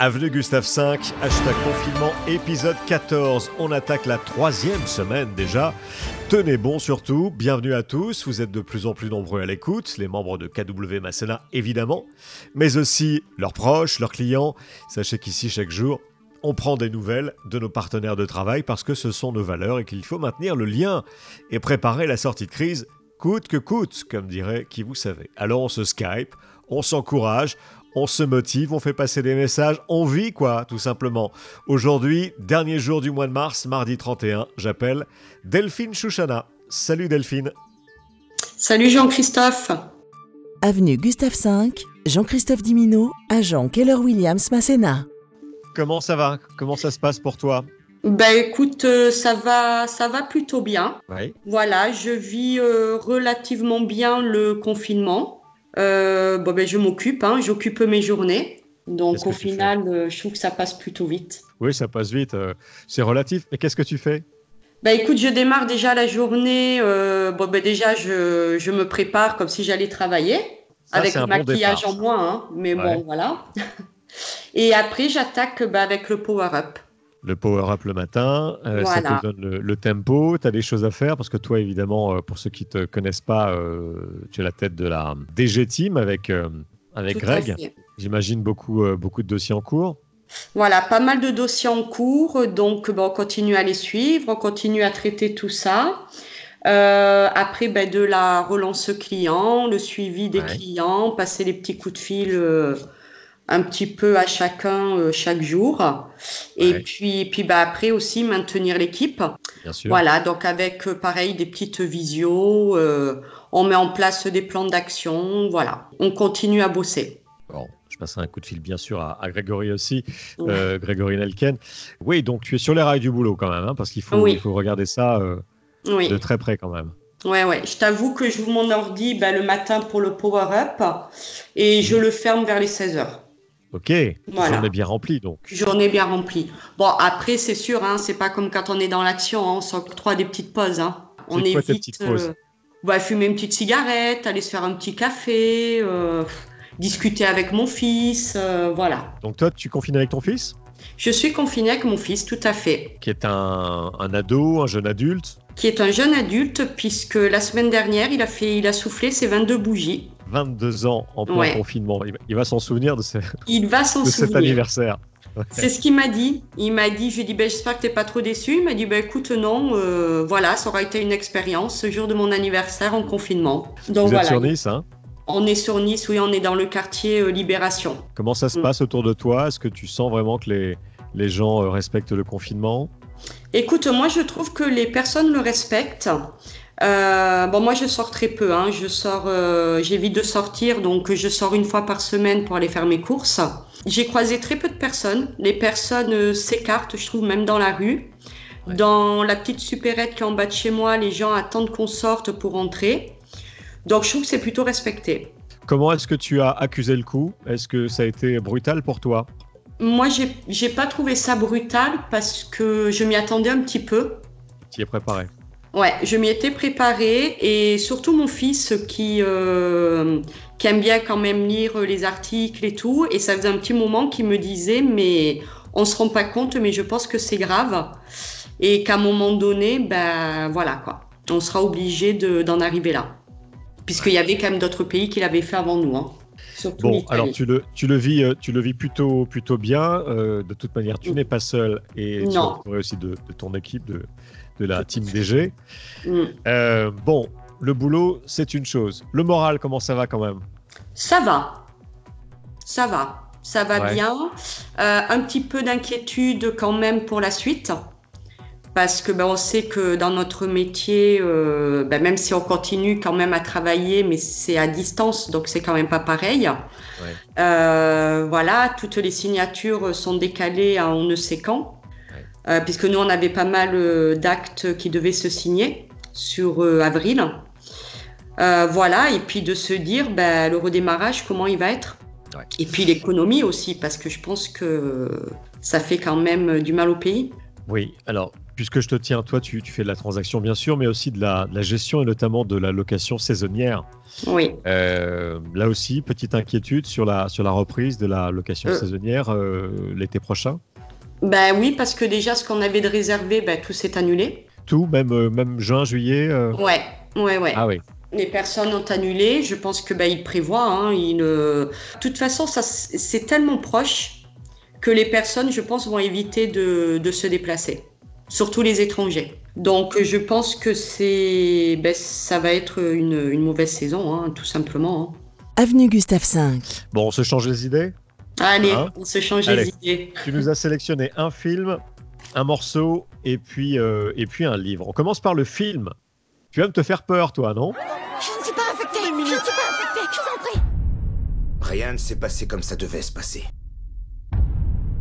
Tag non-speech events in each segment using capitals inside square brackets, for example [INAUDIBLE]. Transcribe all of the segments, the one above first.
Avenue Gustave V, hashtag confinement, épisode 14. On attaque la troisième semaine déjà. Tenez bon surtout, bienvenue à tous, vous êtes de plus en plus nombreux à l'écoute, les membres de KW Masséna évidemment, mais aussi leurs proches, leurs clients. Sachez qu'ici chaque jour, on prend des nouvelles de nos partenaires de travail parce que ce sont nos valeurs et qu'il faut maintenir le lien et préparer la sortie de crise coûte que coûte, comme dirait qui vous savez. Alors on se Skype, on s'encourage, on se motive, on fait passer des messages, on vit quoi, tout simplement. Aujourd'hui, dernier jour du mois de mars, mardi 31, j'appelle Delphine Chouchana. Salut Delphine. Salut Jean-Christophe. Avenue Gustave V, Jean-Christophe Dimino, agent Keller Williams Masséna. Comment ça va? Comment ça se passe pour toi? Ben écoute, euh, ça va, ça va plutôt bien. Oui. Voilà, je vis euh, relativement bien le confinement. Euh, bon, ben, je m'occupe, hein, j'occupe mes journées. Donc au final, euh, je trouve que ça passe plutôt vite. Oui, ça passe vite, euh, c'est relatif. Mais qu'est-ce que tu fais? Ben écoute, je démarre déjà la journée. bon, ben déjà, je, je me prépare comme si j'allais travailler, Ça, avec le bon maquillage en moins, hein, mais Ouais. bon, voilà. [LAUGHS] Et après, j'attaque ben, avec le power-up. Le power-up le matin, euh, ça te donne le, le tempo, tu as des choses à faire parce que toi, évidemment, euh, pour ceux qui ne te connaissent pas, euh, tu es la tête de la DG Team avec, euh, avec Tout Greg. J'imagine beaucoup, beaucoup de dossiers en cours. Voilà, pas mal de dossiers en cours, donc ben, on continue à les suivre, on continue à traiter tout ça. Euh, après, ben, de la relance client, le suivi des Ouais. clients, passer les petits coups de fil euh, un petit peu à chacun euh, chaque jour. Et Ouais. puis, puis ben, après aussi maintenir l'équipe. Voilà, donc avec euh, pareil des petites visios, euh, on met en place des plans d'action, voilà, on continue à bosser. Bon, je passerai un coup de fil, bien sûr, à, à Grégory aussi, euh, Grégory Nelken. Oui, donc tu es sur les rails du boulot quand même, hein, parce qu'il faut, Oui. il faut regarder ça Oui. de très près quand même. Ouais, ouais. Je t'avoue que j'ouvre mon ordi ben, le matin pour le power-up et je le ferme vers les 16 heures. Ok, Voilà. est bien rempli donc. Journée bien remplie. Bon, après, c'est sûr, hein, c'est pas comme quand on est dans l'action, hein, on s'octroie des petites pauses. Hein. On tes évite petites pauses euh, bah, fumer une petite cigarette, aller se faire un petit café, euh, discuter avec mon fils, euh, voilà. Donc toi, tu confines avec ton fils, Je suis confinée avec mon fils, tout à fait, qui est un, un ado, un jeune adulte, qui est un jeune adulte, puisque la semaine dernière, il a, fait, il a soufflé ses 22 bougies. 22 ans en plein Ouais. confinement. Il va, s'en souvenir de, ce- Il va s'en de cet anniversaire. C'est ce qu'il m'a dit. Il m'a dit, je lui ai dit, ben, j'espère que t'es pas trop déçu. Il m'a dit, ben, écoute, non, euh, voilà, ça aura été une expérience ce jour de mon anniversaire en confinement. Donc Vous voilà, êtes sur Nice, hein? On est sur Nice, oui, on est dans le quartier euh, Libération. Comment ça se Mm. passe autour de toi? Est-ce que tu sens vraiment que les, les gens euh, respectent le confinement? Écoute, moi, je trouve que les personnes le respectent. Euh, bon, moi, je sors très peu. Hein. Je sors, euh, j'évite de sortir, donc je sors une fois par semaine pour aller faire mes courses. J'ai croisé très peu de personnes. Les personnes euh, s'écartent, je trouve, même dans la rue. Ouais. Dans la petite supérette qui est en bas de chez moi, les gens attendent qu'on sorte pour entrer. Donc, je trouve que c'est plutôt respecté. Comment est-ce que tu as accusé le coup? Est-ce que ça a été brutal pour toi? Moi, j'ai j'ai pas trouvé ça brutal parce que je m'y attendais un petit peu. Tu y es préparé Ouais, je m'y étais préparée et surtout mon fils qui, euh, qui aime bien quand même lire les articles et tout. Et ça faisait un petit moment qu'il me disait, mais on se rend pas compte, mais je pense que c'est grave. Et qu'à un moment donné, ben voilà quoi, on sera obligé de- d'en arriver là. Puisqu'il y avait quand même d'autres pays qui l'avaient fait avant nous. Hein. Surtout Bon, alors tu le, tu le vis, euh, tu le vis plutôt, plutôt bien. Euh, de toute manière, tu Mm. n'es pas seul et tu es Non. aussi de, de ton équipe, de, de la team DG. Mm. Euh, bon, le boulot, c'est une chose. Le moral, comment ça va quand même? Ça va. Ça va. Ça va Ouais. bien. Euh, un petit peu d'inquiétude quand même pour la suite. Parce que ben, on sait que dans notre métier, euh, ben, même si on continue quand même à travailler, mais c'est à distance, donc c'est quand même pas pareil. Euh, voilà, toutes les signatures sont décalées à on ne sait quand. Ouais. Euh, puisque nous, on avait pas mal d'actes qui devaient se signer sur avril. Voilà, et puis de se dire ben, le redémarrage, comment il va être. Ouais. Et puis l'économie aussi, parce que je pense que ça fait quand même du mal au pays. Oui, alors puisque je te tiens, toi, tu, fais de la transaction, bien sûr, mais aussi de la, gestion et notamment de la location saisonnière. Oui. Euh, là aussi, petite inquiétude sur la, sur la reprise de la location euh. saisonnière l'été prochain Ben oui, parce que déjà, ce qu'on avait de réservé, ben, tout s'est annulé. Tout, même, même juin, juillet Ouais, ouais, ouais. Ah oui. Les personnes ont annulé. Je pense que ben, prévoient. Hein, De toute façon, ça, c'est tellement proche que les personnes, je pense, vont éviter de, de se déplacer, surtout les étrangers. Donc, je pense que c'est, ben, ça va être une, une mauvaise saison, hein, tout simplement. Hein. Avenue Gustave V. Bon, on se change les idées? Allez, hein? on se change les idées. Tu nous as sélectionné un film, un morceau et puis, euh, et puis un livre. On commence par le film. Tu vas me te faire peur, toi, non? Je ne suis pas infecté Je ne suis pas infecté Je t'en prie Rien ne s'est passé comme ça devait se passer.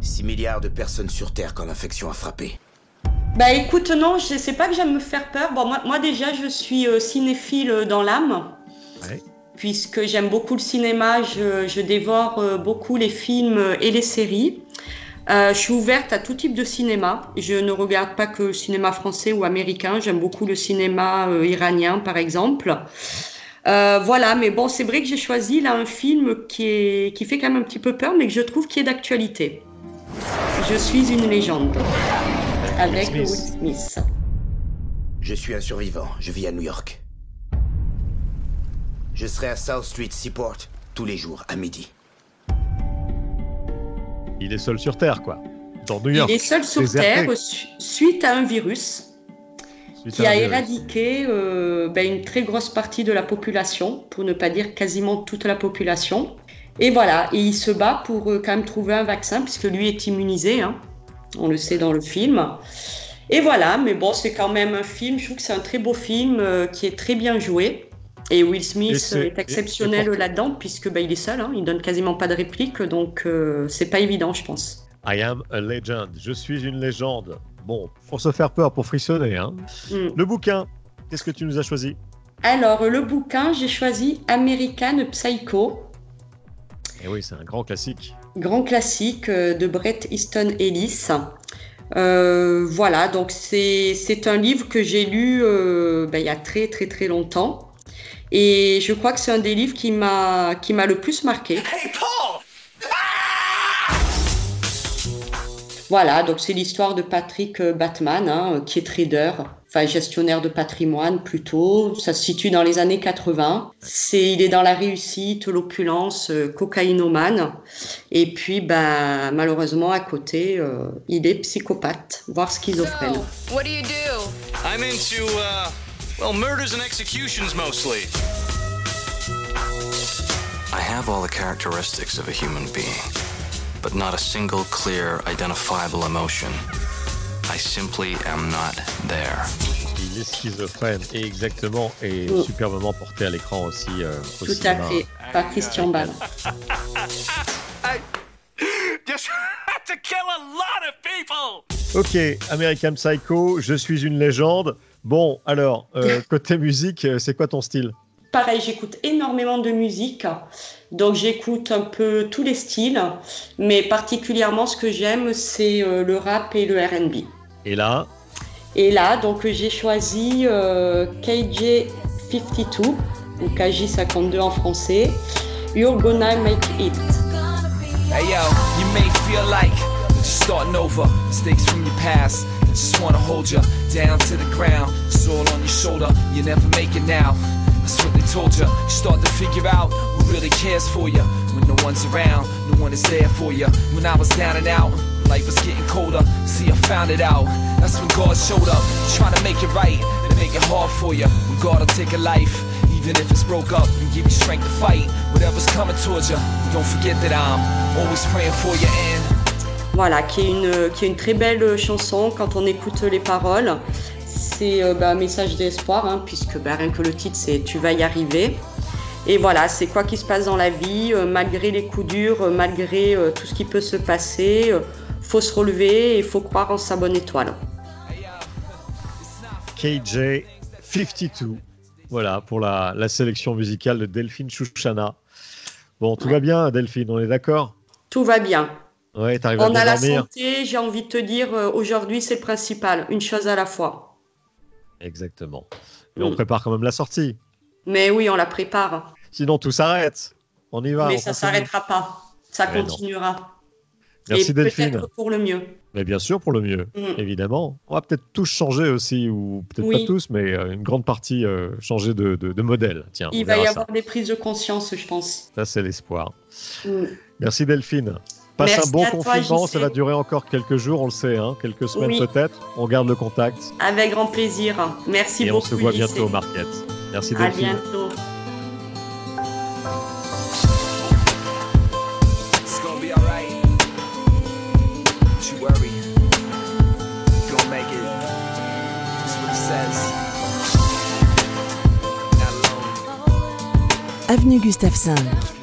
6 milliards de personnes sur Terre quand l'infection a frappé. Bah écoute, non, je sais pas que j'aime me faire peur. Bon, moi, moi déjà, je suis euh, cinéphile euh, dans l'âme. Puisque j'aime beaucoup le cinéma, je, dévore euh, beaucoup les films et les séries. je suis ouverte à tout type de cinéma. Je ne regarde pas que le cinéma français ou américain. J'aime beaucoup le cinéma iranien, par exemple. voilà, mais bon, c'est vrai que j'ai choisi là un film qui, est, qui fait quand même un petit peu peur, mais que je trouve qui est d'actualité. Je suis une légende. Avec Will Smith. Je suis un survivant. Je vis à New York. Je serai à South Street Seaport tous les jours à midi. Il est seul sur Terre, quoi. Dans New York. Il est seul sur Terre suite à un virus qui a éradiqué euh, ben, une très grosse partie de la population, pour ne pas dire quasiment toute la population. Et voilà, et il se bat pour euh, quand même trouver un vaccin, puisque lui est immunisé, hein. On le sait dans le film. Et voilà, mais bon, c'est quand même un film, je trouve que c'est un très beau film euh, qui est très bien joué. Et Will Smith est, exceptionnel là-dedans, puisque bah, il est seul, hein, il donne quasiment pas de réplique, donc euh, c'est pas évident, je pense. I am a legend, je suis une légende. Bon, pour se faire peur, pour frissonner. Hein. Mm. Le bouquin, qu'est-ce que tu nous as choisi? Alors, le bouquin, j'ai choisi American Psycho et oui, c'est un grand classique. Grand classique euh, de Bret Easton Ellis. Euh, voilà, donc c'est un livre que j'ai lu euh, ben, il y a très très très longtemps. Et je crois que c'est un des livres qui m'a le plus marqué. Voilà, donc c'est l'histoire de Patrick Batman, hein, qui est trader, enfin gestionnaire de patrimoine plutôt. Ça se situe dans les années 80. C'est, il est dans la réussite, l'opulence, euh, cocaïnomane. Et puis, ben, malheureusement, à côté, euh, il est psychopathe, voire schizophrène. So, what do you do? I'm into, uh, well, murders and executions mostly. I have all the characteristics of a human being. but not a single clear, identifiable emotion. I simply am not there. Il est schizophrène et exactement et oh. superbement porté à l'écran aussi. Euh, Tout à fait, par Christian Bale. [LAUGHS] Ok, American Psycho, je suis une légende. Bon, alors, euh, [LAUGHS] côté musique, euh, c'est quoi ton style? Pareil, j'écoute énormément de musique. Donc j'écoute un peu tous les styles, mais particulièrement ce que j'aime, c'est le rap et le RB. Et là Et là, donc j'ai choisi euh, KJ52, ou KJ52 en français, You're Gonna Make It. Hey yo, you may feel like just starting over, mistakes from your past. Just wanna hold you down to the ground, it's all on your shoulder, you never make it now. That's what they told you. You start to figure out who really cares for you. When no one's around, no one is there for you. When I was down and out, Voilà, qui est, une, qui est une très belle chanson quand on écoute les paroles. C'est euh, bah, un message d'espoir, hein, puisque bah, rien que le titre, c'est Tu vas y arriver. Et voilà, c'est quoi qui se passe dans la vie, euh, malgré les coups durs, euh, malgré tout ce qui peut se passer, faut se relever et il faut croire en sa bonne étoile. KJ 52, voilà pour la, sélection musicale de Delphine Chouchana. Bon, tout va bien, Delphine, on est d'accord? Tout va bien. Ouais, t'arrives à On bien a la dormir. santé, j'ai envie de te dire, euh, aujourd'hui c'est le principal, une chose à la fois. Exactement. Mais on Mm. prépare quand même la sortie. Mais oui, on la prépare. Sinon, tout s'arrête. On y va. Mais on ça continue. s'arrêtera pas. Ça Mais non. Merci Et Delphine. pour le mieux. Mais bien sûr, pour le mieux, Mm. évidemment. On va peut-être tous changer aussi, ou peut-être Oui. pas tous, mais euh, une grande partie euh, changer de, de- de modèle. Tiens, Il va y avoir des prises de conscience, je pense. ça. C'est l'espoir. Mm. Merci Delphine. Passe Merci un bon à toi, confinement, ça va durer encore quelques jours, on le sait, hein, quelques semaines Oui. peut-être. On garde le contact Avec grand plaisir. Merci et on beaucoup. se voit bientôt Market. Merci À Delphine. bientôt. Avenue Gustave V,